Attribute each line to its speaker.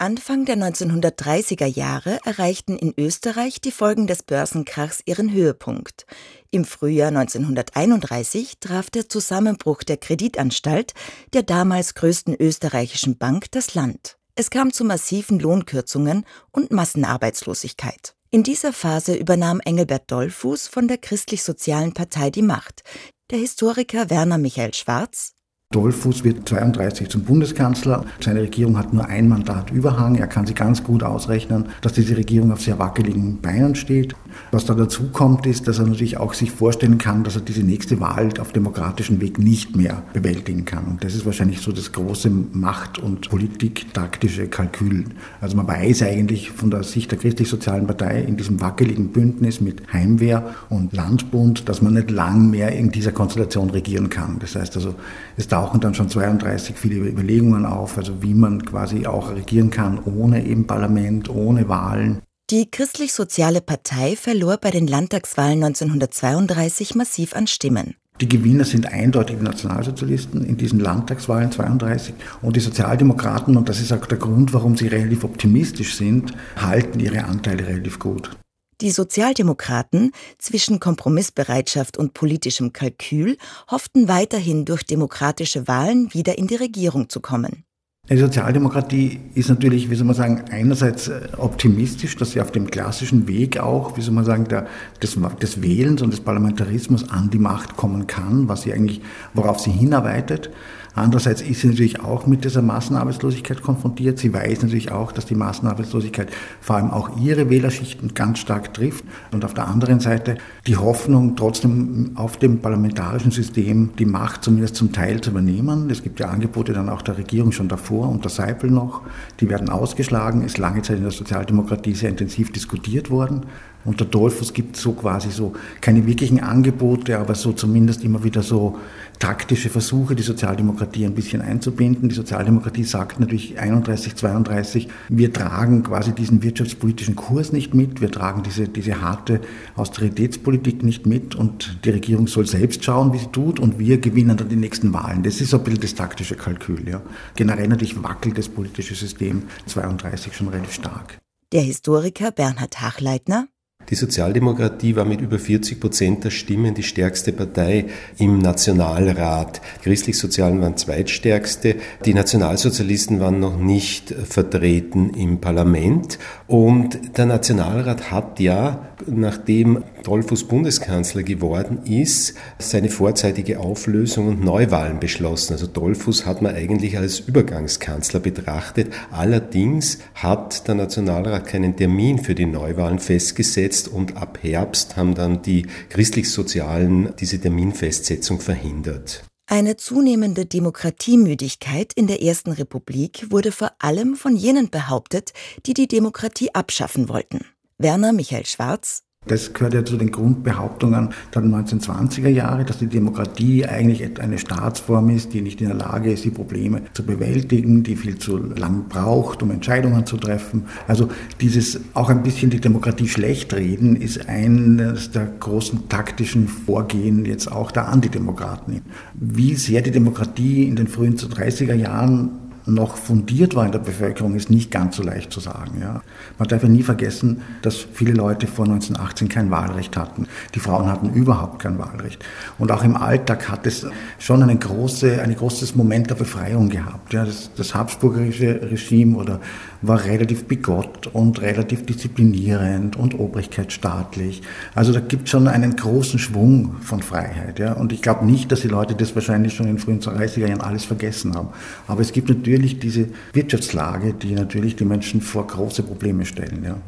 Speaker 1: Anfang der 1930er Jahre erreichten in Österreich die Folgen des Börsenkrachs ihren Höhepunkt. Im Frühjahr 1931 traf der Zusammenbruch der Kreditanstalt, der damals größten österreichischen Bank, das Land. Es kam zu massiven Lohnkürzungen und Massenarbeitslosigkeit. In dieser Phase übernahm Engelbert Dollfuß von der Christlich-Sozialen Partei die Macht. Der Historiker Werner Michael Schwarz
Speaker 2: Dollfuß wird 32 zum Bundeskanzler. Seine Regierung hat nur ein Mandat Überhang. Er kann sich ganz gut ausrechnen, dass diese Regierung auf sehr wackeligen Beinen steht. Was da dazu kommt, ist, dass er natürlich auch sich vorstellen kann, dass er diese nächste Wahl auf demokratischem Weg nicht mehr bewältigen kann. Und das ist wahrscheinlich so das große Macht- und politiktaktische Kalkül. Also man weiß eigentlich von der Sicht der Christlich-Sozialen Partei in diesem wackeligen Bündnis mit Heimwehr und Landbund, dass man nicht lang mehr in dieser Konstellation regieren kann. Das heißt also, es dauert tauchen dann schon 32 viele Überlegungen auf, also wie man quasi auch regieren kann ohne eben Parlament, ohne Wahlen.
Speaker 1: Die Christlich-Soziale Partei verlor bei den Landtagswahlen 1932 massiv an Stimmen.
Speaker 2: Die Gewinner sind eindeutig die Nationalsozialisten in diesen Landtagswahlen 32 und die Sozialdemokraten, und das ist auch der Grund, warum sie relativ optimistisch sind, halten ihre Anteile relativ gut.
Speaker 1: Die Sozialdemokraten, zwischen Kompromissbereitschaft und politischem Kalkül, hofften weiterhin durch demokratische Wahlen wieder in die Regierung zu kommen.
Speaker 2: Die Sozialdemokratie ist natürlich, wie soll man sagen, einerseits äh, optimistisch, dass sie auf dem klassischen Weg auch, wie soll man sagen, der, des, des Wählens und des Parlamentarismus an die Macht kommen kann, was sie eigentlich, worauf sie hinarbeitet. Andererseits ist sie natürlich auch mit dieser Massenarbeitslosigkeit konfrontiert. Sie weiß natürlich auch, dass die Massenarbeitslosigkeit vor allem auch ihre Wählerschichten ganz stark trifft. Und auf der anderen Seite die Hoffnung, trotzdem auf dem parlamentarischen System die Macht zumindest zum Teil zu übernehmen. Es gibt ja Angebote dann auch der Regierung schon davor, unter Seipel noch. Die werden ausgeschlagen, ist lange Zeit in der Sozialdemokratie sehr intensiv diskutiert worden. Unter Dolphus gibt es so quasi so keine wirklichen Angebote, aber so zumindest immer wieder so taktische Versuche, die Sozialdemokratie ein bisschen einzubinden. Die Sozialdemokratie sagt natürlich 31, 32, wir tragen quasi diesen wirtschaftspolitischen Kurs nicht mit, wir tragen diese, diese harte Austeritätspolitik nicht mit und die Regierung soll selbst schauen, wie sie tut und wir gewinnen dann die nächsten Wahlen. Das ist so ein bisschen das taktische Kalkül. Ja. Generell natürlich wackelt das politische System 32 schon relativ stark.
Speaker 1: Der Historiker Bernhard Hachleitner
Speaker 3: die Sozialdemokratie war mit über 40 Prozent der Stimmen die stärkste Partei im Nationalrat. Die Christlich-Sozialen waren zweitstärkste. Die Nationalsozialisten waren noch nicht vertreten im Parlament. Und der Nationalrat hat ja, nachdem Dollfuß Bundeskanzler geworden ist, seine vorzeitige Auflösung und Neuwahlen beschlossen. Also Dollfuß hat man eigentlich als Übergangskanzler betrachtet. Allerdings hat der Nationalrat keinen Termin für die Neuwahlen festgesetzt jetzt und ab Herbst haben dann die christlich-sozialen diese Terminfestsetzung verhindert.
Speaker 1: Eine zunehmende Demokratiemüdigkeit in der Ersten Republik wurde vor allem von jenen behauptet, die die Demokratie abschaffen wollten. Werner Michael Schwarz,
Speaker 2: das gehört ja zu den Grundbehauptungen der 1920er Jahre, dass die Demokratie eigentlich eine Staatsform ist, die nicht in der Lage ist, die Probleme zu bewältigen, die viel zu lang braucht, um Entscheidungen zu treffen. Also dieses auch ein bisschen die Demokratie schlecht reden, ist eines der großen taktischen Vorgehen jetzt auch der Antidemokraten. Wie sehr die Demokratie in den frühen 30er Jahren noch fundiert war in der Bevölkerung, ist nicht ganz so leicht zu sagen. Ja. Man darf ja nie vergessen, dass viele Leute vor 1918 kein Wahlrecht hatten. Die Frauen hatten überhaupt kein Wahlrecht. Und auch im Alltag hat es schon eine große, ein großes Moment der Befreiung gehabt. Ja. Das, das habsburgerische Regime oder war relativ bigott und relativ disziplinierend und obrigkeitsstaatlich. Also da gibt es schon einen großen Schwung von Freiheit. Ja. Und ich glaube nicht, dass die Leute das wahrscheinlich schon in den frühen 30er Jahren alles vergessen haben. Aber es gibt natürlich natürlich diese Wirtschaftslage, die natürlich die Menschen vor große Probleme stellen. Ja.